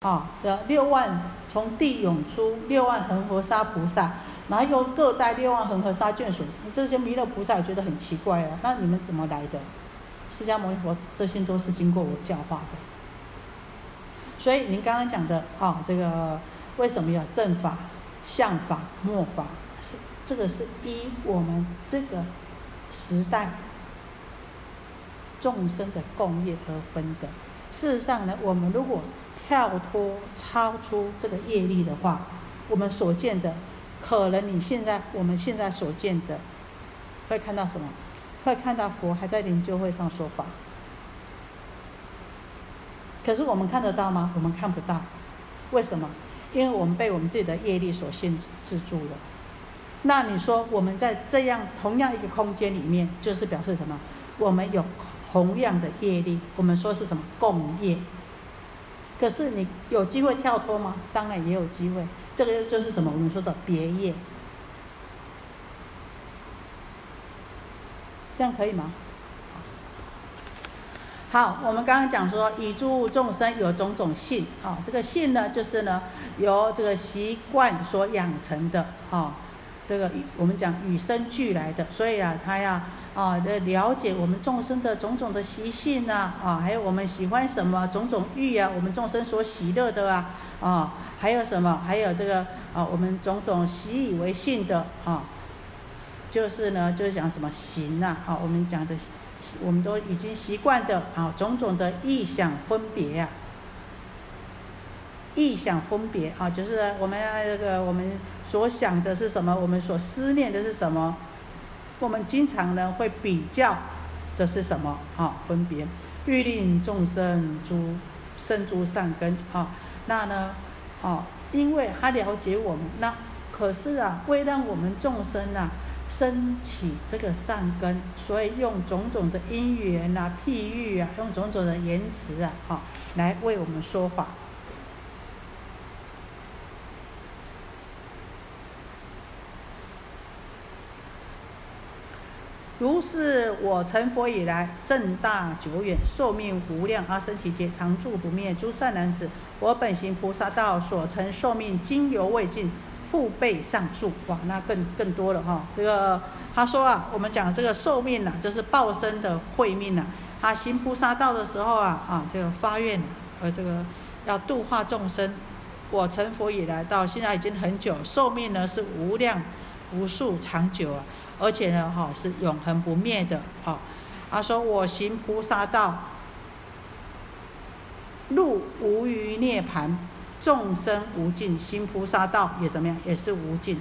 啊的六万从地涌出六万恒河沙菩萨，然后又各带六万恒河沙眷属，这些弥勒菩萨也觉得很奇怪啊，那你们怎么来的？释迦牟尼佛这些都是经过我教化的。所以您刚刚讲的啊，这个为什么要正法、相法、末法？是这个是依我们这个时代众生的共业而分的。事实上呢，我们如果跳脱、超出这个业力的话，我们所见的，可能你现在我们现在所见的，会看到什么？会看到佛还在灵鹫会上说法。可是我们看得到吗？我们看不到。为什么？因为我们被我们自己的业力所限制住了。那你说我们在这样同样一个空间里面，就是表示什么？我们有同样的业力，我们说是什么共业？可是你有机会跳脱吗？当然也有机会。这个就是什么？我们说的别业。这样可以吗？好，我们刚刚讲说，以诸众生有种种性啊，这个性呢，就是呢，由这个习惯所养成的啊，这个我们讲与生俱来的，所以啊，他要。啊，的了解我们众生的种种的习性呐，啊，还有我们喜欢什么种种欲啊，我们众生所喜乐的啊，啊，还有什么？还有这个啊，我们种种习以为性的啊，就是呢，就是讲什么行呐，啊，我们讲的，我们都已经习惯的啊，种种的意想分别呀，意想分别啊，就是我们这个我们所想的是什么，我们所思念的是什么。我们经常呢会比较的是什么啊？分别欲令众生诸生诸善根啊。那呢，哦，因为他了解我们，那可是啊，为让我们众生啊升起这个善根，所以用种种的因缘啊、譬喻啊，用种种的言辞啊，哈，来为我们说法。如是我成佛以来，甚大久远，寿命无量，阿僧祇劫，常住不灭。诸善男子，我本行菩萨道，所成寿命，今犹未尽，复倍上述。哇，那更更多了哈。这个他说啊，我们讲这个寿命呐，就是报身的慧命呐。他行菩萨道的时候啊，啊，这个发愿，呃，这个要度化众生。我成佛以来，到现在已经很久，寿命呢是无量无数长久啊。而且呢，哈是永恒不灭的啊！他说：“我行菩萨道，路无余涅盘，众生无尽，行菩萨道也怎么样？也是无尽。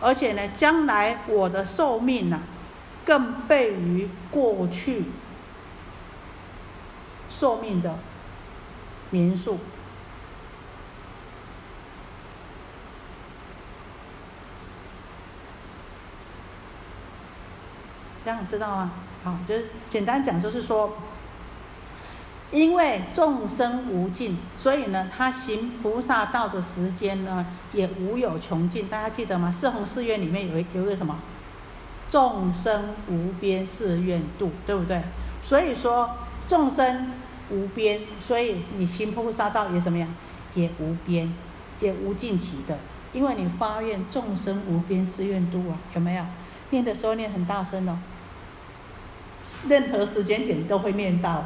而且呢，将来我的寿命呢，更倍于过去寿命的年数。”这样知道吗？好，就是简单讲，就是说，因为众生无尽，所以呢，他行菩萨道的时间呢，也无有穷尽。大家记得吗？四弘誓愿里面有一有一个什么？众生无边誓愿度，对不对？所以说众生无边，所以你行菩萨道也怎么样？也无边，也无尽期的。因为你发愿众生无边誓愿度啊，有没有？念的时候念很大声哦。任何时间点都会念到，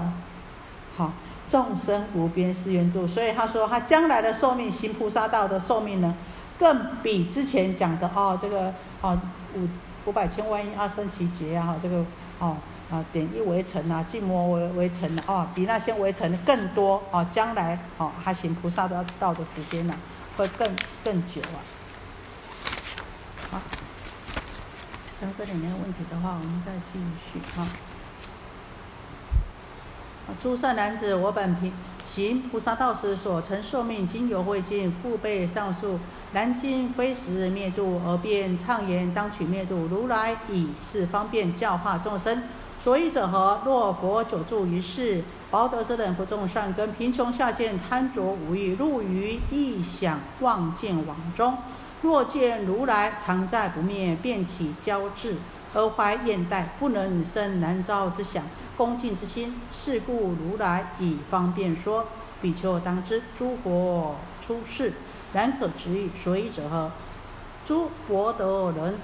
好，众生无边誓愿度，所以他说他将来的寿命，行菩萨道的寿命呢，更比之前讲的哦，这个哦五五百千万亿阿僧祇劫啊，这个哦啊点一围城啊，静摩围围城啊，比那些围城更多哦，将来哦他行菩萨的道的时间呢，会更更久啊。好，那这里没有问题的话，我们再继续哈。诸善男子，我本平行菩萨道时所成受命，今犹未尽，复备上述。南今非时灭度，而便畅言当取灭度。如来以是方便教化众生。所以者何？若佛久住于世，薄德之人不种善根，贫穷下贱，贪着无欲，入于异想妄见网中。若见如来常在不灭，便起骄志，而怀厌怠，不能生难遭之想。恭敬之心，是故如来以方便说。比丘当知，诸佛出世，然可执意，所以者何？诸佛得人，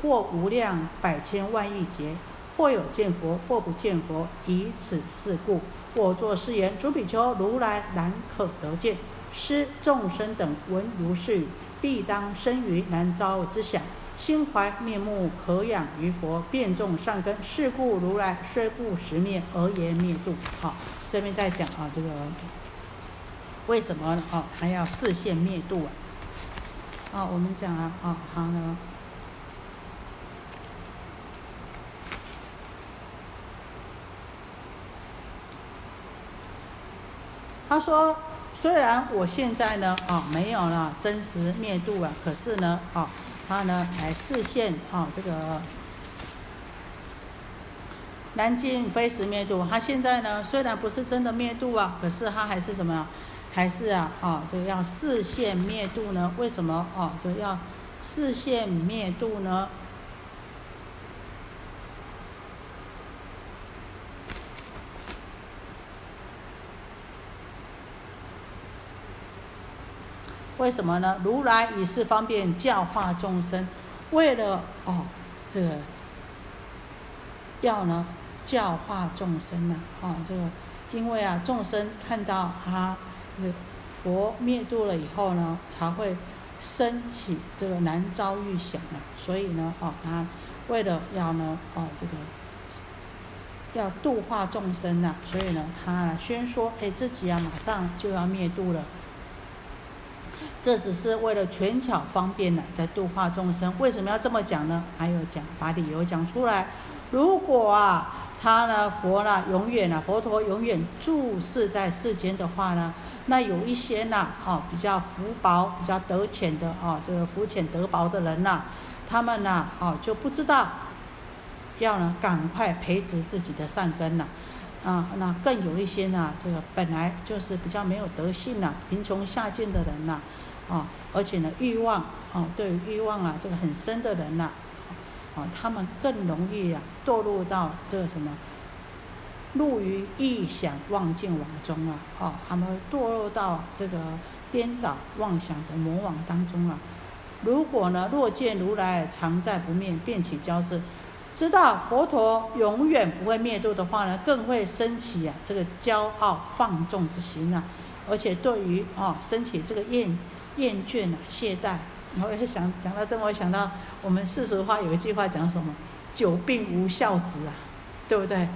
或无量百千万亿劫，或有见佛，或不见佛，以此事故，我作是言：诸比丘，如来难可得见。施众生等闻如是语，必当生于难遭之想，心怀面目可养于佛，变众善根。是故如来虽不实灭，而言灭度。好，这边在讲啊，这个为什么哦，还要视现灭度啊？啊，我们讲啊，啊，好呢。他说。虽然我现在呢，啊，没有了真实灭度啊，可是呢，啊，他呢还视现啊这个南京非实灭度。他现在呢虽然不是真的灭度啊，可是他还是什么？还是啊，啊，这个要视现灭度呢？为什么啊？这要视现灭度呢？为什么呢？如来以是方便教化众生，为了哦，这个要呢教化众生呢，啊，这个因为啊众生看到啊这佛灭度了以后呢，才会升起这个难遭遇想啊，所以呢，哦，他为了要呢，哦，这个要度化众生呐，所以呢，他宣说，哎，自己啊马上就要灭度了。这只是为了权巧方便呢，在度化众生。为什么要这么讲呢？还有讲，把理由讲出来。如果啊，他呢，佛呢，永远呢，佛陀永远住世在世间的话呢，那有一些呢，哦，比较福薄、比较得浅的哦，这个福浅得薄的人呐，他们呢，哦，就不知道要呢，赶快培植自己的善根了。啊，那更有一些呢，这个本来就是比较没有德性呐，贫穷下贱的人呐。啊，啊而且呢，欲望啊，对欲望啊，这个很深的人呐，啊，他们更容易啊堕入到这个什么，入于臆想妄见网中啊，啊，他们堕入到这个颠倒妄想的魔网当中啊。如果呢，若见如来常在不灭，便起骄志，知道佛陀永远不会灭度的话呢，更会升起啊这个骄傲放纵之心啊，而且对于啊升起这个厌。厌倦了，懈怠。我也想讲到这，我想到我们世俗话有一句话讲什么？久病无孝子啊，对不对？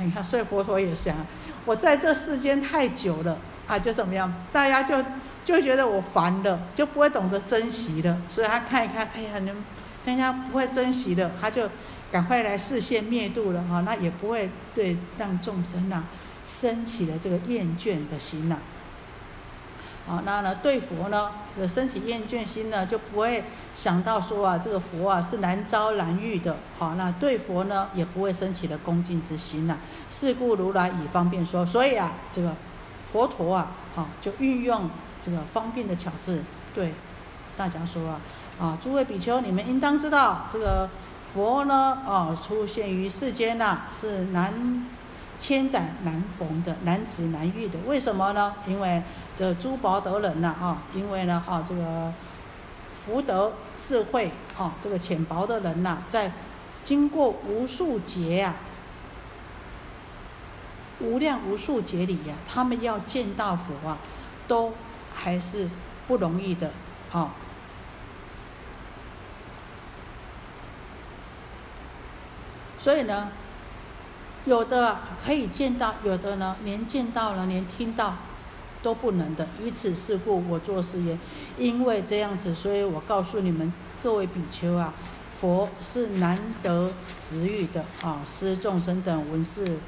你看，所以佛陀也想，我在这世间太久了啊，就怎么样？大家就就觉得我烦了，就不会懂得珍惜了。所以他看一看，哎呀，你们大家不会珍惜的，他就赶快来视线灭度了哈。那也不会对让众生呐升起了这个厌倦的心呐。啊，那呢对佛呢，这升起厌倦心呢，就不会想到说啊，这个佛啊是难遭难遇的。好，那对佛呢，也不会升起的恭敬之心呐。是故如来以方便说，所以啊，这个佛陀啊，啊就运用这个方便的巧智对大家说啊，啊诸位比丘，你们应当知道，这个佛呢，啊出现于世间呐，是难。千载难逢的，难值难遇的，为什么呢？因为这诸宝德人呐，啊，因为呢，啊，这个福德智慧，啊，这个浅薄的人呐，在经过无数劫呀，无量无数劫里呀，他们要见到佛啊，都还是不容易的，啊。所以呢。有的可以见到，有的呢连见到了，连听到都不能的。以此事故，我做誓言，因为这样子，所以我告诉你们各位比丘啊，佛是难得值遇的啊，施众生等闻是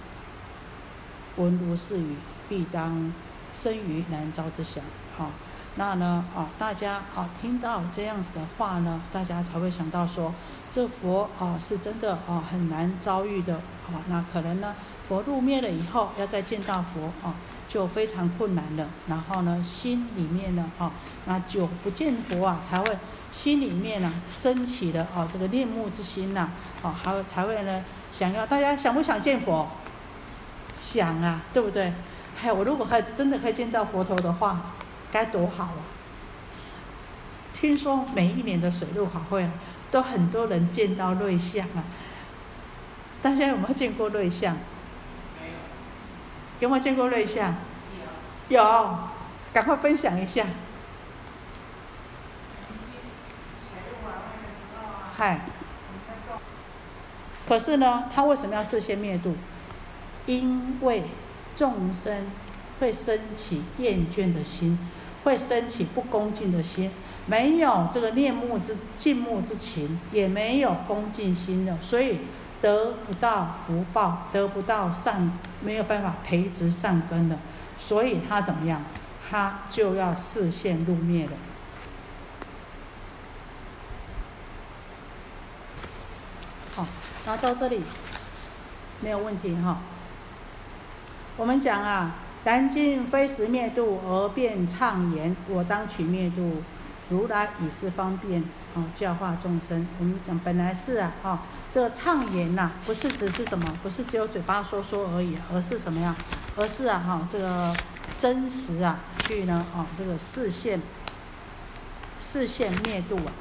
闻如是语，必当生于难遭之想啊。那呢啊，大家啊听到这样子的话呢，大家才会想到说。这佛啊，是真的啊，很难遭遇的啊。那可能呢，佛入灭了以后，要再见到佛啊，就非常困难了。然后呢，心里面呢，啊，那久不见佛啊，才会心里面呢升起了啊这个恋慕之心呐，啊，还才会呢想要大家想不想见佛？想啊，对不对？哎，我如果还真的可以见到佛陀的话，该多好啊！听说每一年的水陆法会啊，都很多人见到瑞相啊。大家有没有见过瑞相？有。有没有见过瑞相？有。有，赶快分享一下。嗨。可是呢，他为什么要事先灭度？因为众生会升起厌倦的心，会升起不恭敬的心，没有这个念慕之敬慕之情，也没有恭敬心的，所以得不到福报，得不到善，没有办法培植善根的，所以他怎么样？他就要视线入灭了。好。那到这里，没有问题哈。我们讲啊，然今非时灭度而便畅言，我当取灭度，如来以是方便啊，教化众生。我们讲本来是啊，哈，这个畅言呐，不是只是什么，不是只有嘴巴说说而已，而是什么呀？而是啊，哈，这个真实啊，去呢，啊，这个视线，视线灭度啊。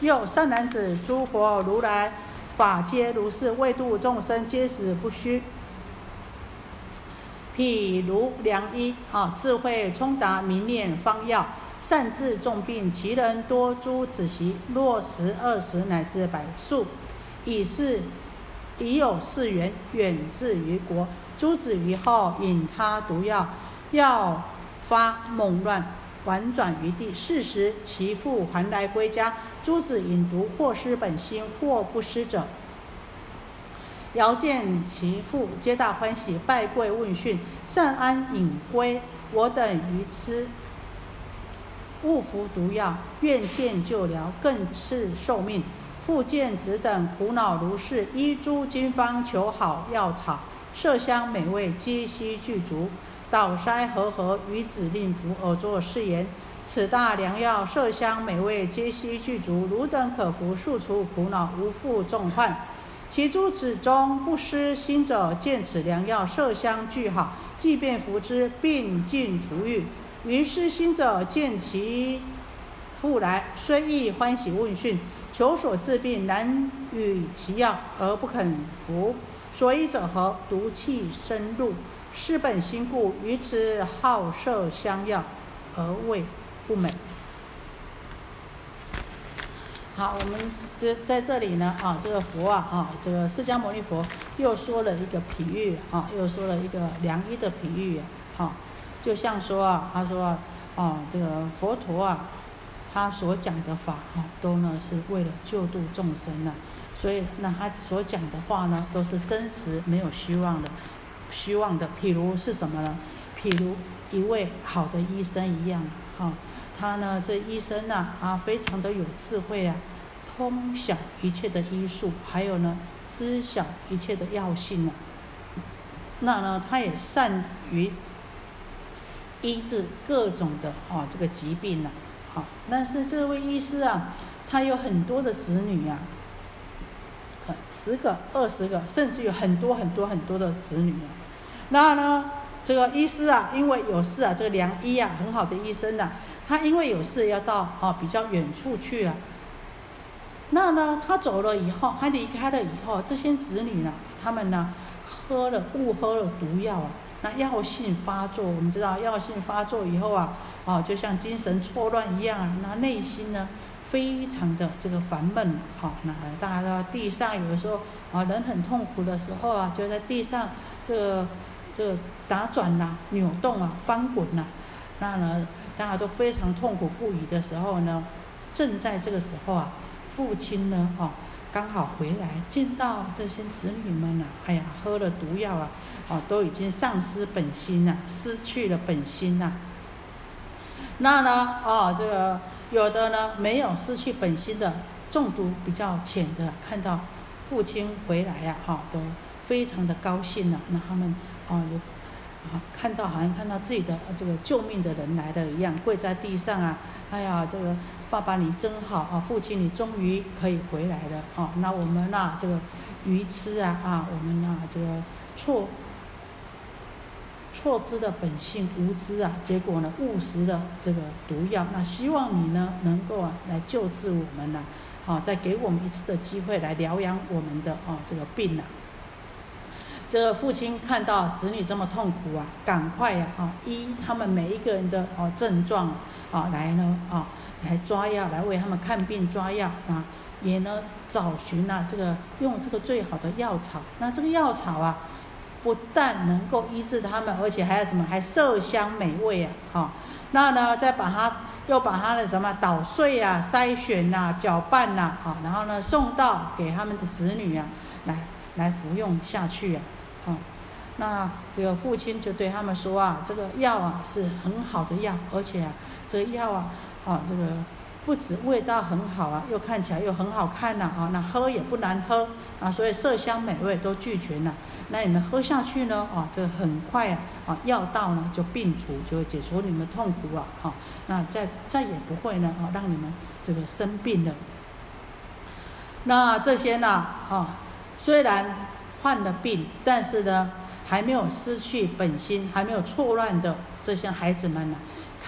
又善男子，诸佛如来法皆如是，为度众生，皆死不虚。譬如良医啊，智慧充达，明念方药，善治重病。其人多诸子习，若十、二十乃至百数，已是已有四缘，远至于国。诸子于后引他毒药，药发猛乱，婉转于地。是时其父还来归家。诸子饮毒，或失本心，或不失者，遥见其父，皆大欢喜，拜跪问讯，善安隐归。我等愚痴，误服毒药，愿见救疗，更赐寿命。复见子等苦恼如是，依诸经方求好药草，麝香美味，皆悉具足。导筛和合，与子令服，而作是言。此大良药，麝香美味，皆悉具足。汝等可服，速除苦恼，无负重患。其诸子中不失心者，见此良药，色香俱好，即便服之，病尽除愈。于失心者，见其父来，虽亦欢喜问讯，求所治病，难与其药而不肯服。所以者何？毒气深入，失本心故。于此好色香药，而味。不美。好，我们这在这里呢啊，这个佛啊啊，这个释迦牟尼佛又说了一个比喻啊，又说了一个良医的比喻啊，就像说啊，他说啊，这个佛陀啊，他所讲的法啊，都呢是为了救度众生呐，所以那他所讲的话呢，都是真实没有虚妄的，虚妄的。譬如是什么呢？譬如一位好的医生一样啊。他呢，这医生呐，啊，非常的有智慧啊，通晓一切的医术，还有呢，知晓一切的药性啊。那呢，他也善于医治各种的啊这个疾病呐，好。但是这位医师啊，他有很多的子女啊，十个、二十个，甚至有很多很多很多的子女啊。那呢，这个医师啊，因为有事啊，这个良医啊，很好的医生呐。他因为有事要到啊比较远处去啊，那呢他走了以后，他离开了以后，这些子女呢，他们呢喝了误喝了毒药啊，那药性发作，我们知道药性发作以后啊，啊就像精神错乱一样啊，那内心呢非常的这个烦闷，好，那大家在地上有的时候啊人很痛苦的时候啊，就在地上这个这个打转呐、扭动啊、翻滚呐，那呢。大家都非常痛苦不已的时候呢，正在这个时候啊，父亲呢，哦，刚好回来，见到这些子女们呐，哎呀，喝了毒药啊，哦，都已经丧失本心了，失去了本心呐。那呢，哦，这个有的呢，没有失去本心的，中毒比较浅的，看到父亲回来呀，哈，都非常的高兴了。那他们，哦，有。看到好像看到自己的这个救命的人来了一样，跪在地上啊！哎呀，这个爸爸你真好啊！父亲你终于可以回来了啊！那我们那这个愚痴啊啊，我们啊这个错错知的本性无知啊，结果呢误食了这个毒药。那希望你呢能够啊来救治我们呐，好再给我们一次的机会来疗养我们的啊这个病呐。这个父亲看到子女这么痛苦啊，赶快呀啊依他们每一个人的哦症状啊来呢啊来抓药来为他们看病抓药啊，也呢找寻啊这个用这个最好的药草。那这个药草啊，不但能够医治他们，而且还有什么？还色香美味啊！哈，那呢再把它又把它的什么捣碎啊、筛选呐、搅拌呐，好，然后呢送到给他们的子女啊来来服用下去啊。啊，那这个父亲就对他们说啊，这个药啊是很好的药，而且啊，这个药啊，啊这个不止味道很好啊，又看起来又很好看呐，啊，那喝也不难喝啊，所以色香美味都俱全了。那你们喝下去呢，啊，这个很快啊，啊药到呢就病除，就会解除你们痛苦啊，哈，那再再也不会呢，啊让你们这个生病了。那这些呢，啊虽然。患了病，但是呢，还没有失去本心，还没有错乱的这些孩子们呢，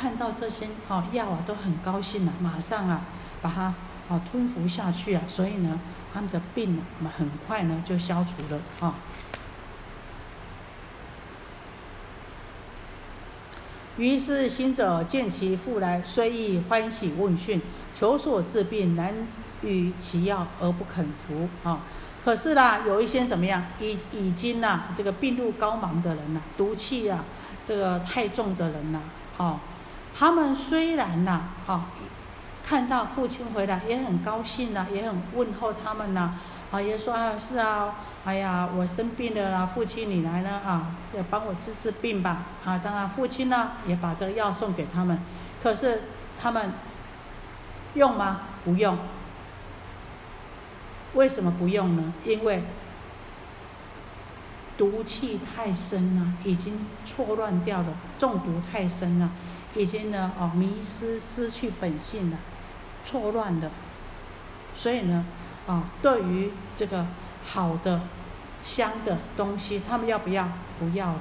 看到这些哦药啊，都很高兴了，马上啊把它哦吞服下去啊，所以呢，他们的病呢，很快呢就消除了啊。于是行者见其父来，虽亦欢喜问讯，求所治病，难与其药而不肯服啊。可是啦，有一些怎么样，已已经呐，这个病入膏肓的人呐，毒气啊，这个太重的人呐，哦，他们虽然呐，啊，看到父亲回来也很高兴呐，也很问候他们呐，啊，也说啊，是啊，哎呀，我生病了啦，父亲你来了啊，要帮我治治病吧，啊，当然父亲呢也把这个药送给他们，可是他们用吗？不用。为什么不用呢？因为毒气太深了，已经错乱掉了，中毒太深了，已经呢哦迷失失去本性了，错乱了。所以呢，啊，对于这个好的香的东西，他们要不要？不要了。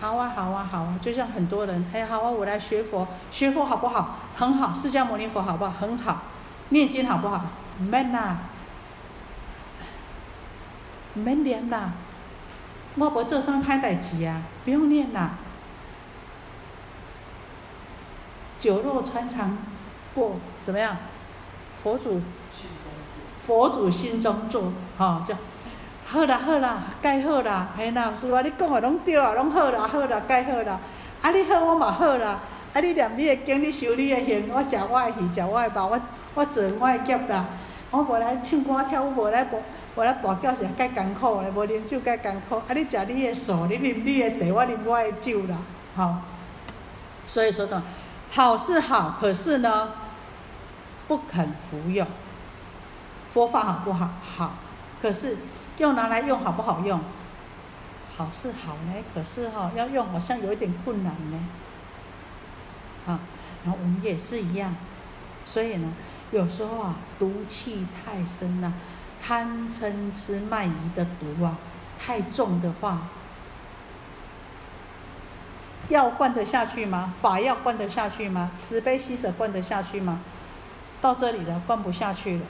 好啊，好啊，好啊，就像很多人，哎，好啊，我来学佛，学佛好不好？很好。释迦牟尼佛好不好？很好。念经好不好？man 呐。唔免念啦，我无做啥歹代志啊，不用念啦。酒肉穿肠过，怎么样？佛祖，佛祖心中坐，吼，就好啦好啦，该好啦，嘿啦，是话你讲的拢对啊，拢好啦好啦，该好啦。啊，你好我嘛好啦，啊，你念你的经，你修你的行，我食我的鱼，食我的肉，我我做我的业啦。我无来唱歌跳舞，无来无。我来跋筊是介艰苦嘞，无啉酒介艰苦。啊，你食你的素，你啉你的茶，我啉我的酒啦，好。所以说什么？好是好，可是呢，不肯服用。佛法好不好？好。可是又拿来用，好不好用？好是好呢，可是哈，要用好像有一点困难呢。啊，然后我们也是一样。所以呢，有时候啊，毒气太深了。贪嗔痴慢疑的毒啊，太重的话，要灌得下去吗？法要灌得下去吗？慈悲喜舍灌得下去吗？到这里了，灌不下去了。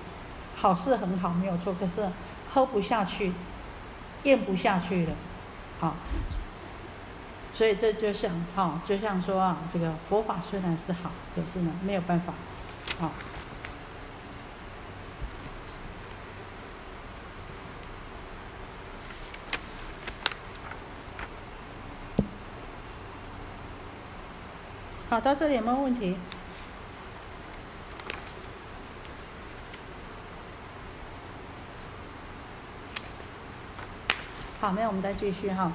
好是很好，没有错，可是喝不下去，咽不下去了，好，所以这就像哈，就像说啊，这个佛法虽然是好，可是呢，没有办法，啊。好，到这里有没有问题？好，没有，我们再继续哈。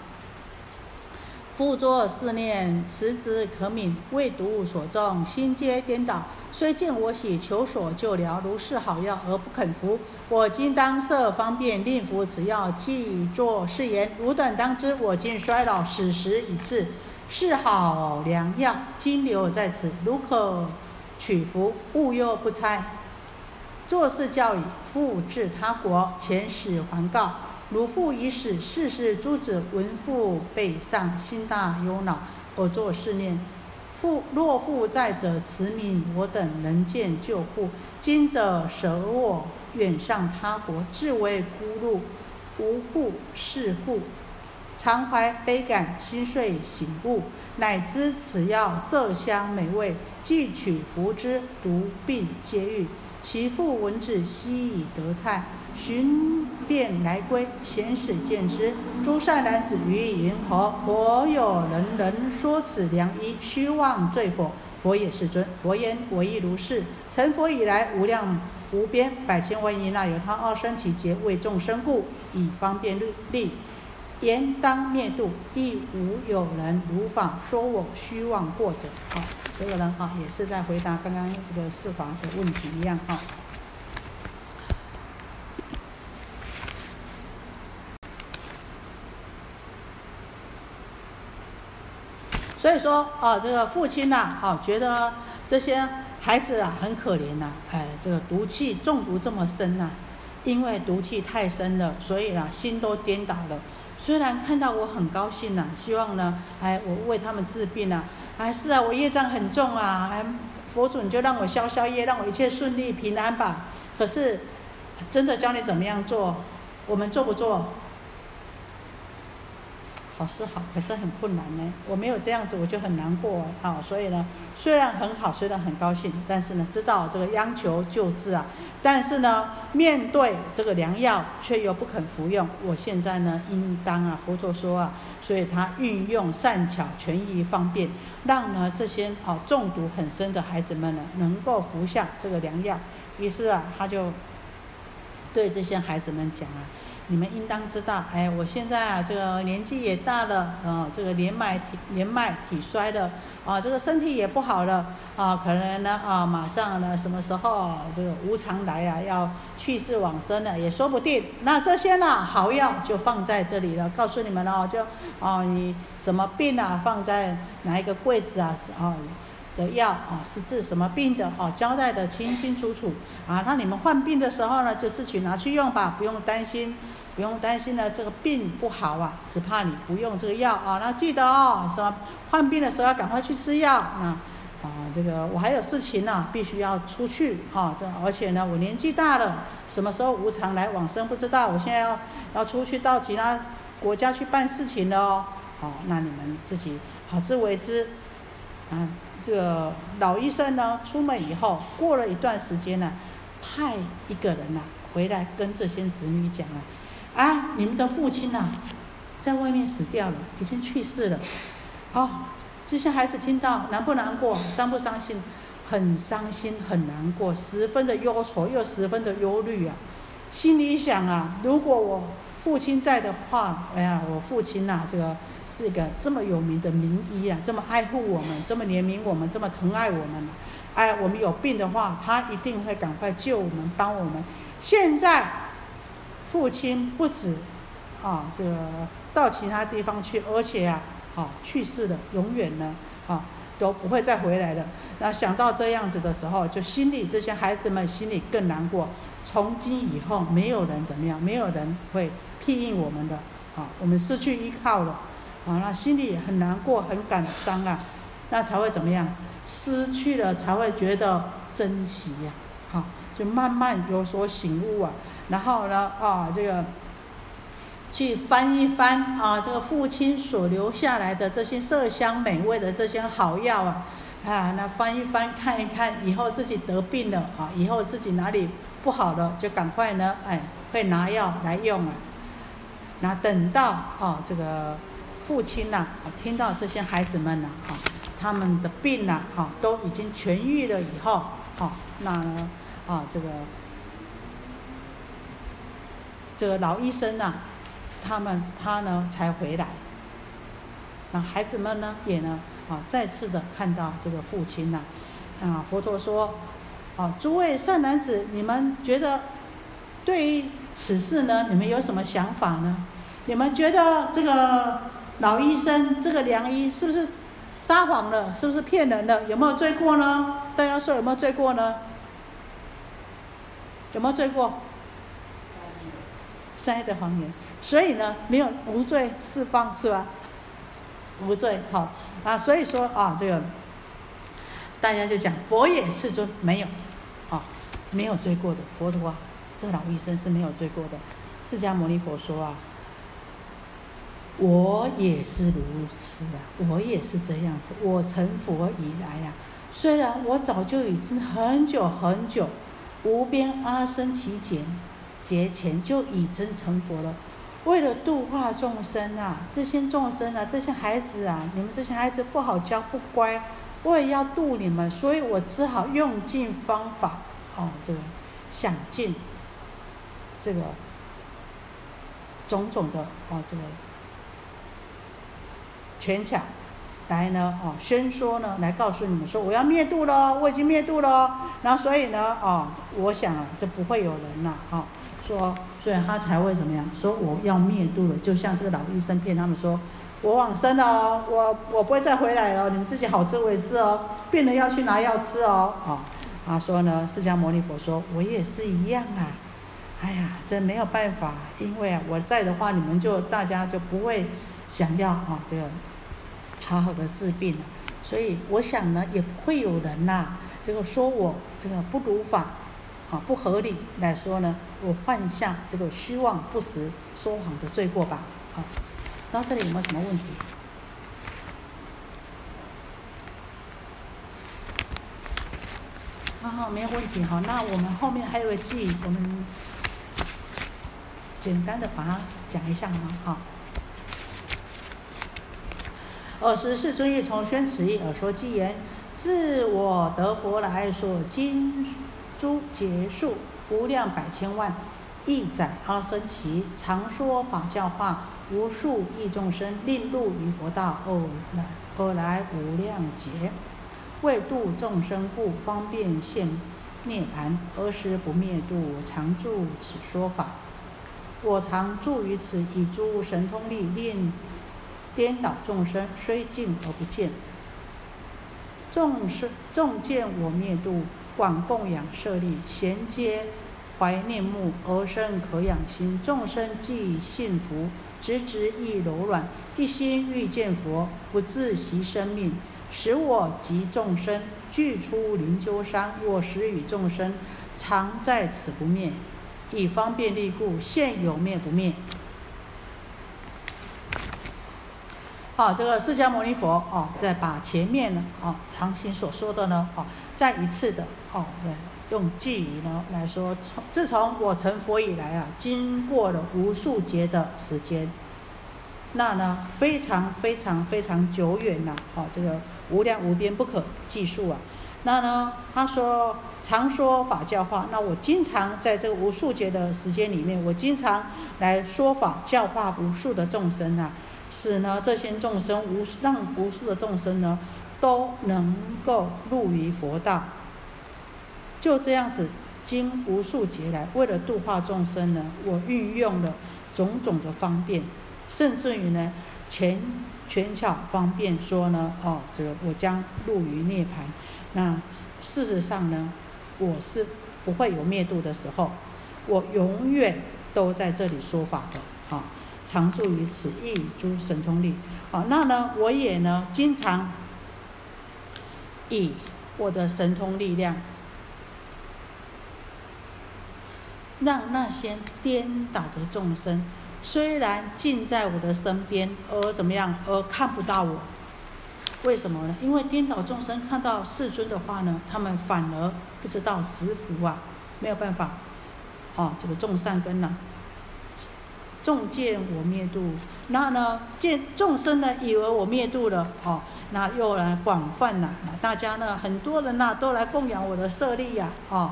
复作思念，持之可悯，为毒物所中，心皆颠倒。虽见我喜，求所救疗，如是好药而不肯服。我今当设方便，令服此药，既作是言：汝等当知，我今衰老，死时已至。是好良药，金留在此，如可取服，勿忧不猜。做事教以复至他国，遣使还告。汝父已死，世世诸子闻父背上，心大忧恼，而作是念：父若父在者，慈悯我等能见救护。今者舍我远上他国，自为孤路，无故是故。常怀悲感，心碎醒悟，乃知此药色香美味，既取服之，毒病皆愈。其父闻之，悉以得菜。寻遍来归，贤使见之。诸善男子于云何？佛有人人说此良医，虚妄罪否？佛也是尊。佛言：我亦如是。成佛以来，无量无边百千万亿那由他二身体劫，为众生故，以方便利。言当灭度，亦无有人如法说我虚妄过者。啊，这个呢，哈，也是在回答刚刚这个四法的问题一样，啊。所以说啊，这个父亲呐，啊，觉得这些孩子啊很可怜呐，哎，这个毒气中毒这么深呐，因为毒气太深了，所以啊心都颠倒了。虽然看到我很高兴呐，希望呢，哎，我为他们治病啊，哎，是啊，我业障很重啊，哎，佛祖你就让我消消业，让我一切顺利平安吧。可是真的教你怎么样做，我们做不做？好是好，可是很困难呢。我没有这样子，我就很难过啊。所以呢，虽然很好，虽然很高兴，但是呢，知道这个央求救治啊。但是呢，面对这个良药，却又不肯服用。我现在呢，应当啊，佛陀说啊，所以他运用善巧权宜方便，让呢这些啊中毒很深的孩子们呢，能够服下这个良药。于是啊，他就对这些孩子们讲啊。你们应当知道，哎，我现在啊，这个年纪也大了，啊，这个年迈体年迈体衰了，啊，这个身体也不好了，啊，可能呢，啊，马上呢，什么时候这个无常来啊，要去世往生了，也说不定。那这些呢，好药就放在这里了，告诉你们了，就，啊，你什么病啊，放在哪一个柜子啊，啊。的药啊，是治什么病的？哦，交代的清清楚楚啊。那你们患病的时候呢，就自己拿去用吧，不用担心，不用担心呢，这个病不好啊，只怕你不用这个药啊。那记得哦，什么患病的时候要赶快去吃药。那啊，这个我还有事情呢，必须要出去啊。这而且呢，我年纪大了，什么时候无常来往生不知道。我现在要要出去到其他国家去办事情了哦。哦，那你们自己好自为之啊。这个老医生呢，出门以后，过了一段时间呢，派一个人呐回来跟这些子女讲啊，啊，你们的父亲呐，在外面死掉了，已经去世了。好，这些孩子听到难不难过，伤不伤心？很伤心，很难过，十分的忧愁，又十分的忧虑啊。心里想啊，如果我父亲在的话，哎呀，我父亲呐，这个。是个这么有名的名医啊，这么爱护我们，这么怜悯我们，这么疼爱我们哎，我们有病的话，他一定会赶快救我们，帮我们。现在父亲不止啊，这个到其他地方去，而且啊，好去世了，永远呢，啊都不会再回来了。那想到这样子的时候，就心里这些孩子们心里更难过。从今以后，没有人怎么样，没有人会庇应我们的，啊，我们失去依靠了。啊，那心里很难过，很感伤啊，那才会怎么样？失去了才会觉得珍惜呀，好，就慢慢有所醒悟啊。然后呢，啊，这个去翻一翻啊，这个父亲所留下来的这些色香美味的这些好药啊，啊，那翻一翻看一看，以后自己得病了啊，以后自己哪里不好了，就赶快呢，哎，会拿药来用啊。那等到啊，这个。父亲呐，听到这些孩子们呐，哈，他们的病呐，哈，都已经痊愈了以后，哈，那呢，啊，这个这个老医生呐，他们他呢才回来。那孩子们呢，也呢，啊，再次的看到这个父亲呐，啊，佛陀说，啊，诸位善男子，你们觉得对于此事呢，你们有什么想法呢？你们觉得这个？老医生，这个良医是不是撒谎了？是不是骗人的？有没有罪过呢？大家说有没有罪过呢？有没有罪过？善意的谎言，所以呢，没有无罪释放是吧？无罪，好啊，所以说啊，这个大家就讲佛也世尊没有，啊，没有罪过的佛陀啊，这个老医生是没有罪过的。释迦牟尼佛说啊，我也是如此啊，我也是这样子。我成佛以来呀，虽然我早就已经很久很久，无边阿僧祇劫劫前就已经成佛了。为了度化众生啊，这些众生啊，这些孩子啊，你们这些孩子不好教不乖，我也要度你们，所以我只好用尽方法，哦，这个想尽这个种种的哦，这个权巧来呢，哦，宣说呢，来告诉你们说，我要灭度了，我已经灭度了，然后所以呢，哦，我想啊，这不会有人了，哦，说。所以他才会怎么样？说我要灭度了，就像这个老医生骗他们说，我往生了哦，我我不会再回来了，你们自己好自为之哦。病人要去拿药吃哦，哦，他说呢，释迦牟尼佛说，我也是一样啊。哎呀，这没有办法，因为啊我在的话，你们就大家就不会想要啊这个好好的治病。所以我想呢，也不会有人呐，这个说我这个不如法。啊，不合理来说呢，我犯下这个虚妄不实、说谎的罪过吧。啊，到这里有没有什么问题？好好，没有问题哈。那我们后面还有个记，我们简单的把它讲一下嘛。好。尔时世尊欲从宣此意，而说偈言：自我得佛来所经。诸结束无量百千万亿载阿僧祇，常说法教化无数亿众生，令入于佛道，偶来偶来无量劫，为度众生故，方便现涅盘，而时不灭度，常住此说法。我常住于此，以诸神通力，令颠倒众生，虽尽而不见。众生众见我灭度。广供养舍利，衔接怀念目，而生可养心。众生既信福，直直亦柔软，一心欲见佛，不自惜生命，使我及众生俱出灵鹫山。我时与众生常在此不灭，以方便利故，现有灭不灭。好，这个释迦牟尼佛啊，再把前面呢啊，常行所说的呢啊。再一次的哦，用偈语呢来说，从自从我成佛以来啊，经过了无数劫的时间，那呢非常非常非常久远呐，啊，这个无量无边不可计数啊。那呢，他说常说法教化，那我经常在这个无数劫的时间里面，我经常来说法教化无数的众生啊，使呢这些众生无让无数的众生呢。都能够入于佛道，就这样子，经无数劫来，为了度化众生呢，我运用了种种的方便，甚至于呢，全全巧方便说呢，哦，这个我将入于涅盘。那事实上呢，我是不会有灭度的时候，我永远都在这里说法的，常住于此，亦诸神通力，好，那呢，我也呢，经常。以我的神通力量，让那些颠倒的众生，虽然近在我的身边，而怎么样，而看不到我？为什么呢？因为颠倒众生看到世尊的话呢，他们反而不知道直福啊，没有办法，啊，这个众善根呐，众见我灭度，那呢，见众生呢，以为我灭度了，哦。那又来广泛呐，那大家呢，很多人呐都来供养我的舍利呀，哦，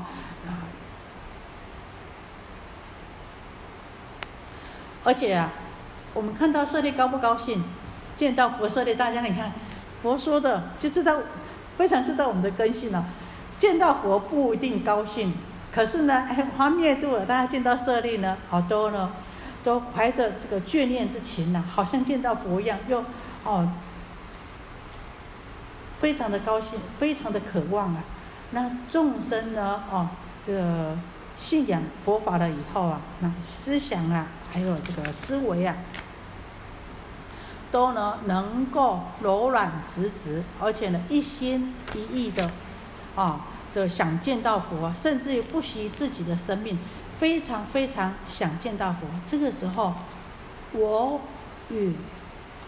而且啊，我们看到舍利高不高兴？见到佛舍利，大家你看，佛说的就知道，非常知道我们的根性了。见到佛不一定高兴，可是呢，哎，他灭度了，大家见到舍利呢，好多呢，都怀着这个眷恋之情呢，好像见到佛一样，又哦。非常的高兴，非常的渴望啊！那众生呢？哦，这个信仰佛法了以后啊，那思想啊，还有这个思维啊，都呢能够柔软直直，而且呢一心一意的啊，这想见到佛，甚至于不惜自己的生命，非常非常想见到佛。这个时候，我与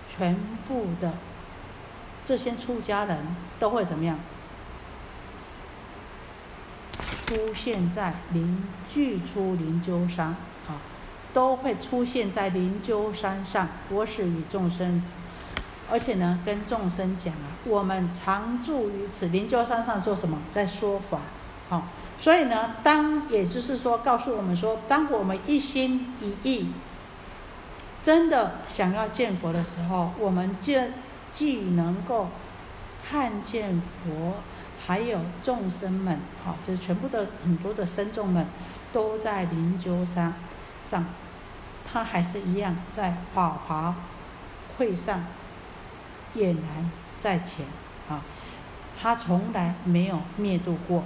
全部的这些出家人都会怎么样？出现在灵具出灵鹫山，啊，都会出现在灵鹫山上。我是与众生，而且呢，跟众生讲啊，我们常住于此灵鹫山上做什么？在说法，好。所以呢，当也就是说，告诉我们说，当我们一心一意，真的想要见佛的时候，我们就既能够看见佛。还有众生们，好，这全部的很多的僧众们，都在灵鹫山上，他还是一样在法华会上，俨然在前，啊，他从来没有灭度过，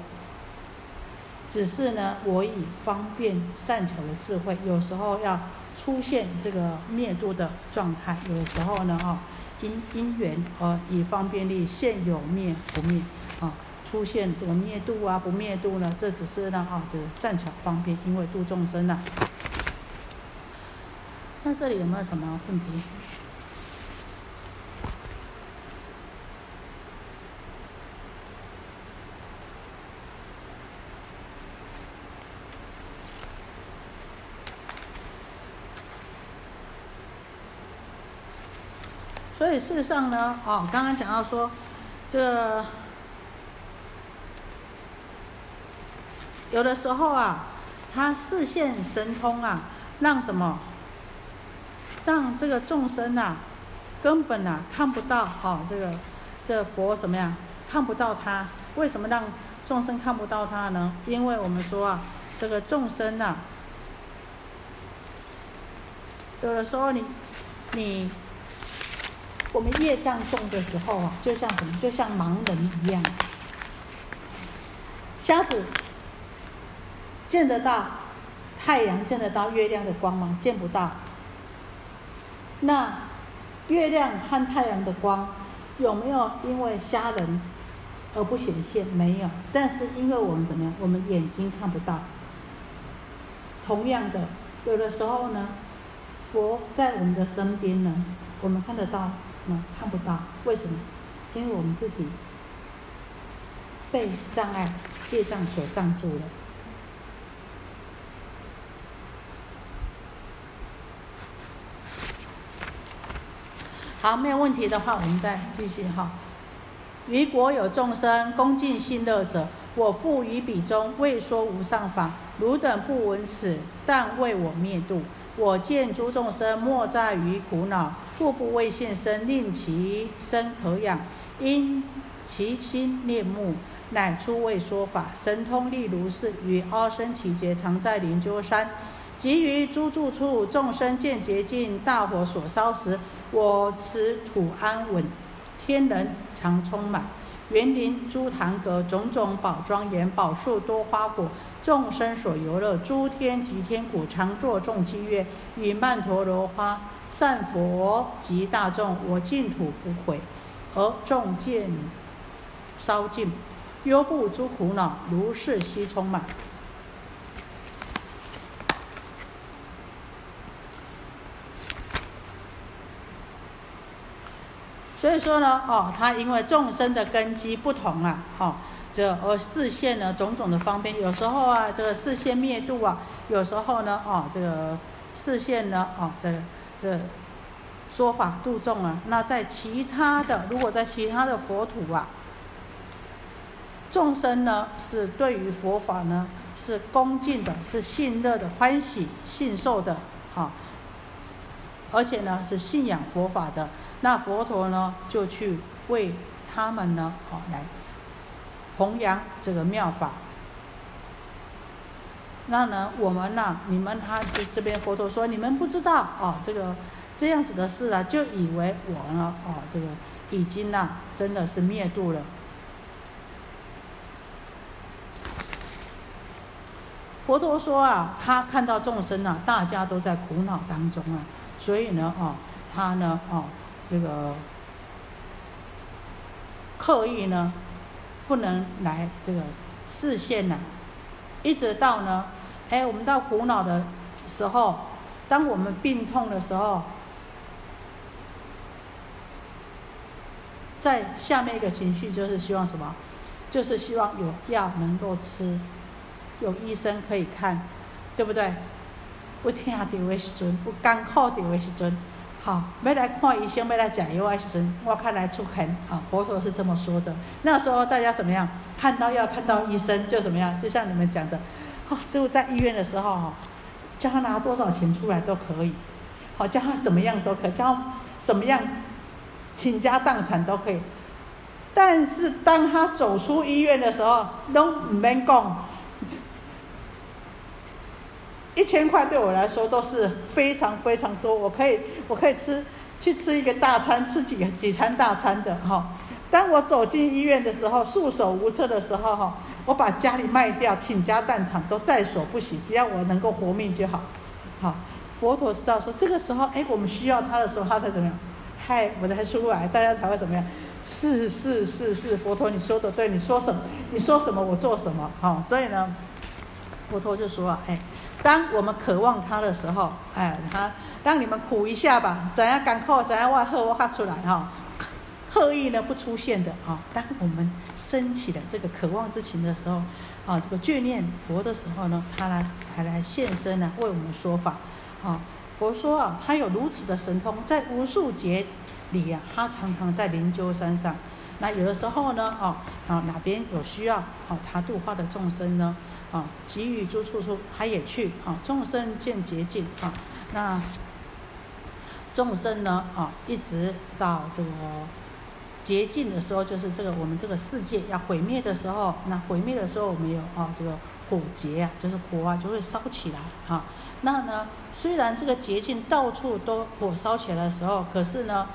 只是呢，我以方便善巧的智慧，有时候要出现这个灭度的状态，有时候呢，哦，因因缘而以方便力现有灭不灭。啊出现这个灭度啊，不灭度呢？这只是呢啊，这个善巧方便，因为度众生呐。那这里有没有什么问题？所以事实上呢，哦，刚刚讲到说，这。有的时候啊，他视线神通啊，让什么？让这个众生呐，根本呐看不到哦，这个这佛什么呀？看不到他。为什么让众生看不到他呢？因为我们说啊，这个众生呐，有的时候你你我们业障重的时候啊，就像什么？就像盲人一样，瞎子。见得到太阳，见得到月亮的光吗？见不到。那月亮和太阳的光有没有因为瞎人而不显现？没有。但是因为我们怎么样？我们眼睛看不到。同样的，有的时候呢，佛在我们的身边呢，我们看得到看不到。为什么？因为我们自己被障碍、业障所障住了。好，没有问题的话，我们再继续哈。于国有众生恭敬信乐者，我复于彼中未说无上法。汝等不闻此，但为我灭度。我见诸众生莫在于苦恼，故不为现身，令其身可养。因其心念目，乃出为说法。神通力如是，与阿僧祇劫常在灵鹫山。及于诸住处，众生见洁净大火所烧时，我持土安稳，天人常充满。园林诸堂阁，种种宝庄严，宝树多花果，众生所游乐。诸天及天鼓，常作众伎乐，与曼陀罗花，善佛及大众，我净土不毁，而众见烧尽，忧怖诸苦恼，如是悉充满。所以说呢，哦，他因为众生的根基不同啊，哦，这而视线呢种种的方便，有时候啊，这个视线灭度啊，有时候呢，哦，这个视线呢，哦，这个这说法度众啊，那在其他的，如果在其他的佛土啊，众生呢是对于佛法呢是恭敬的，是信乐的，欢喜信受的，哈，而且呢是信仰佛法的。那佛陀呢，就去为他们呢，哦，来弘扬这个妙法。那呢，我们呢，你们他这这边佛陀说，你们不知道哦，这个这样子的事啊，就以为我呢，哦，这个已经呐，真的是灭度了。佛陀说啊，他看到众生啊，大家都在苦恼当中啊，所以呢，哦，他呢，哦，这个刻意呢，不能来这个视线呢，一直到呢，哎，我们到苦恼的时候，当我们病痛的时候，在下面一个情绪就是希望什么？就是希望有药能够吃。有医生可以看，对不对？不听到的时阵，有艰苦的时阵，好，要来看医生，要来吃药的时阵，我看来出痕。啊，佛陀是这么说的。那时候大家怎么样？看到药，看到医生就怎么样？就像你们讲的，师傅在医院的时候，叫他拿多少钱出来都可以，好，叫他怎么样都可以，叫他怎么样倾家荡产都可以。但是当他走出医院的时候，都唔免讲。一千块对我来说都是非常非常多，我可以我可以吃去吃一个大餐，吃几几餐大餐的哈。当我走进医院的时候，束手无策的时候哈，我把家里卖掉，倾家荡产都在所不惜，只要我能够活命就好。好，佛陀知道说这个时候，哎，我们需要他的时候，他才怎么样？嗨，我才出来，大家才会怎么样？是是是是，佛陀你说的对，你说什么？你说什么我做什么？好，所以呢，佛陀就说啊，哎。当我们渴望他的时候，哎，他让你们苦一下吧，怎样赶快，怎样外喝我看出来哈，刻意呢不出现的啊。当我们升起了这个渴望之情的时候，啊，这个眷念佛的时候呢，他来才来现身呢，为我们说法。啊，佛说啊，他有如此的神通，在无数劫里啊，他常常在灵鹫山上。那有的时候呢，啊，啊哪边有需要，啊，他度化的众生呢？啊，给予诸处处，他也去啊。众生见捷径啊，那众生呢啊，一直到这个捷径的时候，就是这个我们这个世界要毁灭的时候，那毁灭的时候，我们有啊这个火劫啊，就是火啊就会烧起来啊。那呢，虽然这个捷径到处都火烧起来的时候，可是呢，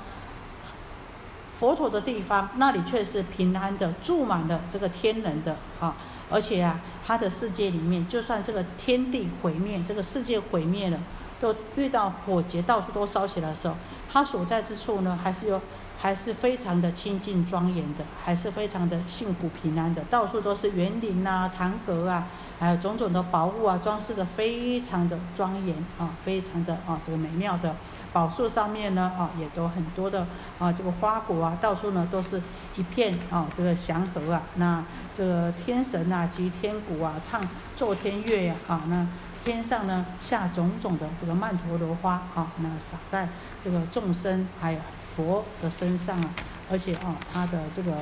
佛陀的地方那里却是平安的，住满了这个天人的啊。而且啊，他的世界里面，就算这个天地毁灭，这个世界毁灭了，都遇到火劫，到处都烧起来的时候，他所在之处呢，还是有，还是非常的清净庄严的，还是非常的幸福平安的，到处都是园林啊、堂阁啊，还有种种的宝物啊，装饰的非常的庄严啊，非常的啊这个美妙的。宝树上面呢，啊，也都很多的啊，这个花果啊，到处呢都是一片啊，这个祥和啊。那这个天神啊，及天鼓啊，唱奏天乐呀，啊，那天上呢下种种的这个曼陀罗花啊，那洒在这个众生还有佛的身上啊，而且啊，它的这个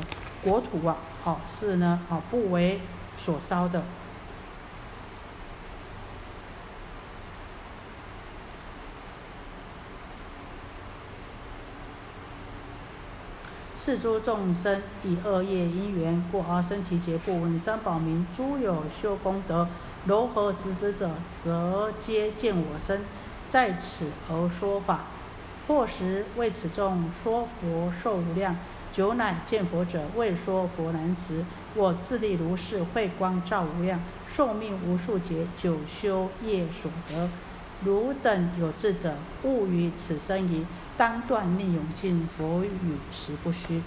国土啊，哦，是呢，啊，不为所烧的。是诸众生以恶业因缘故而生其劫，不闻三宝名，诸有修功德，柔和执之者，则皆见我身，在此而说法。或时为此众说佛寿无量，久乃见佛者，未说佛难值。我自立如是，慧光照无量，寿命无数劫，久修业所得。汝等有智者，勿于此生疑。当断逆永尽，佛语实不虚。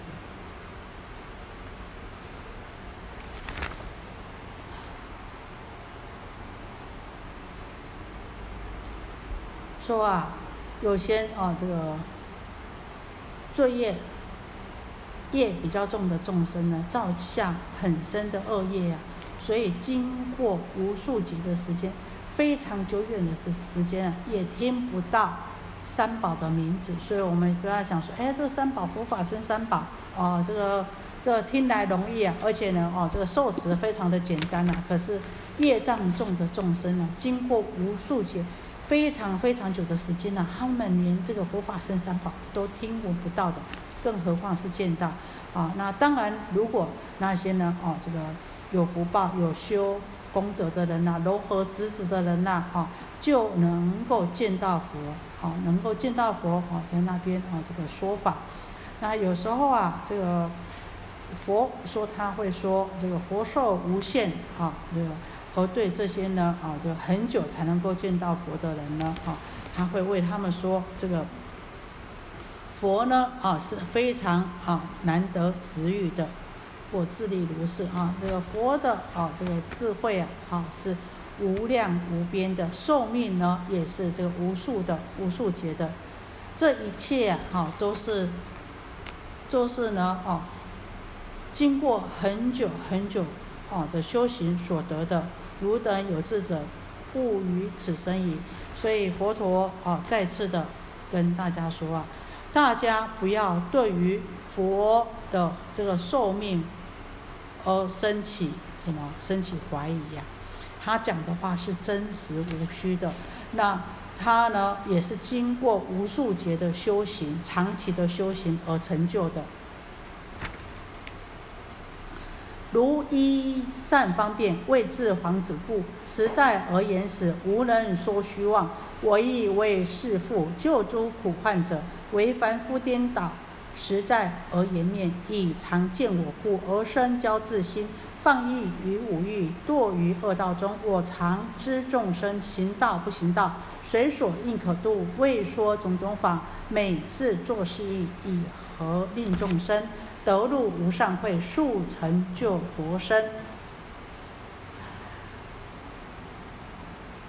说啊，有些啊，这个罪业业比较重的众生呢，造下很深的恶业呀，所以经过无数劫的时间，非常久远的这时间啊，也听不到。三宝的名字，所以我们不要想说，哎，这个三宝佛法僧三宝，哦，这个这听来容易啊，而且呢，哦，这个受持非常的简单啊。可是业障重的众生呢，经过无数劫、非常非常久的时间呢，他们连这个佛法僧三宝都听闻不到的，更何况是见到啊？那当然，如果那些呢，哦，这个有福报、有修功德的人呐，柔和资质的人呐，啊，就能够见到佛。啊，能够见到佛啊，在那边啊，这个说法。那有时候啊，这个佛说他会说这个佛寿无限啊，这个而对这些呢，啊，就很久才能够见到佛的人呢，啊，他会为他们说这个佛呢，啊，是非常啊难得值遇的。或自力如是啊，这个佛的啊，这个智慧啊，啊是无量无边的，寿命呢也是这个无数的、无数劫的，这一切啊，哈都是都是呢，啊，经过很久很久啊的修行所得的，汝等有志者，不于此生矣。所以佛陀啊，再次的跟大家说啊，大家不要对于佛的这个寿命。而升起什么？升起怀疑呀？他讲的话是真实无虚的。那他呢，也是经过无数劫的修行、长期的修行而成就的。如一善方便，为治皇子故。实在而言时，无人说虚妄。我亦为世父救诸苦患者，为凡夫颠倒。实在而言面，以常见我故而生骄自心，放逸于五欲，堕于恶道中。我常知众生行道不行道，随所应可度，未说种种法，每次作事意，以何令众生得入无上慧，速成就佛身？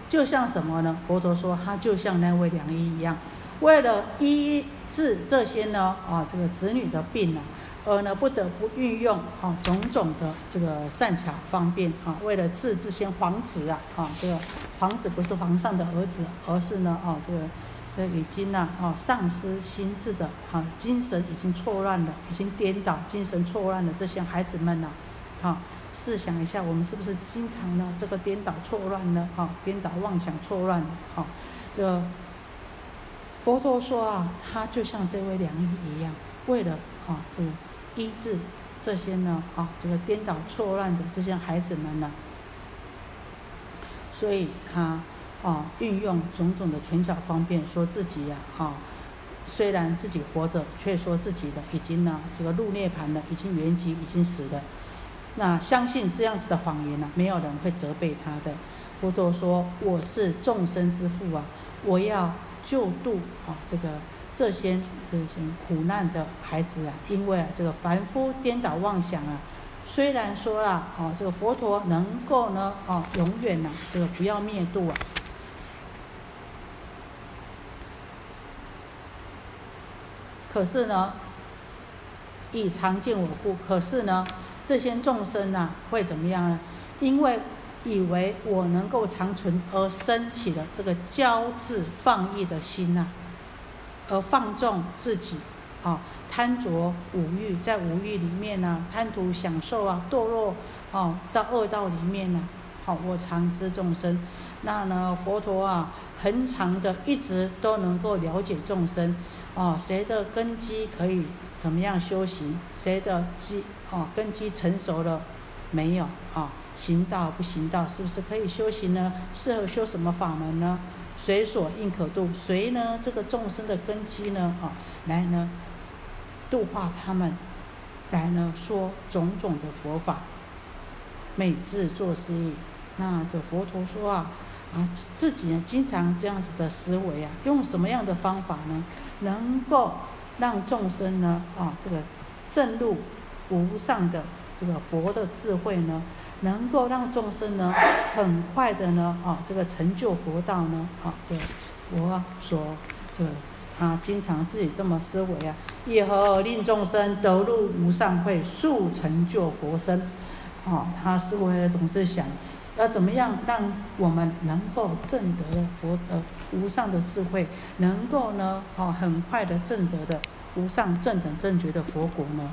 就像什么呢？佛陀说，他就像那位良医一样，为了医。治这些呢啊，这个子女的病呢，而呢不得不运用啊种种的这个善巧方便啊，为了治这些皇子啊啊，这个皇子不是皇上的儿子，而是呢啊这个这已经呢啊丧失心智的啊精神已经错乱了，已经颠倒精神错乱的这些孩子们呢，啊试想一下，我们是不是经常呢这个颠倒错乱呢啊颠倒妄想错乱的啊这。佛陀说啊，他就像这位良医一样，为了啊这个医治这些呢啊这个颠倒错乱的这些孩子们呢，所以他啊运用种种的权巧方便，说自己呀啊虽然自己活着，却说自己的已经呢这个入涅盘了，已经圆寂，已经死了。那相信这样子的谎言呢，没有人会责备他的。佛陀说：“我是众生之父啊，我要。”救度啊，这个这些这些苦难的孩子啊，因为这个凡夫颠倒妄想啊，虽然说了啊，这个佛陀能够呢啊，永远呢这个不要灭度啊，可是呢，以常见我故，可是呢，这些众生呢会怎么样呢？因为以为我能够长存而升起的这个骄志放逸的心呐，而放纵自己，啊，贪着五欲，在五欲里面呢，贪图享受啊，堕落，哦，到恶道里面呢，好，我常知众生，那呢，佛陀啊，恒常的一直都能够了解众生，哦，谁的根基可以怎么样修行，谁的基，哦，根基成熟了没有，啊？行道不行道，是不是可以修行呢？适合修什么法门呢？随所应可度，随呢这个众生的根基呢？啊，来呢度化他们，来呢说种种的佛法，每自作是意。那这佛陀说啊，啊自己呢经常这样子的思维啊，用什么样的方法呢？能够让众生呢啊这个证入无上的这个佛的智慧呢？能够让众生呢，很快的呢，啊，这个成就佛道呢，啊，这佛所这他经常自己这么思维啊，以何令众生得入无上慧，速成就佛身？啊，他思维总是想，要怎么样让我们能够证得佛呃无上的智慧，能够呢，啊，很快的证得的无上正等正觉的佛果呢？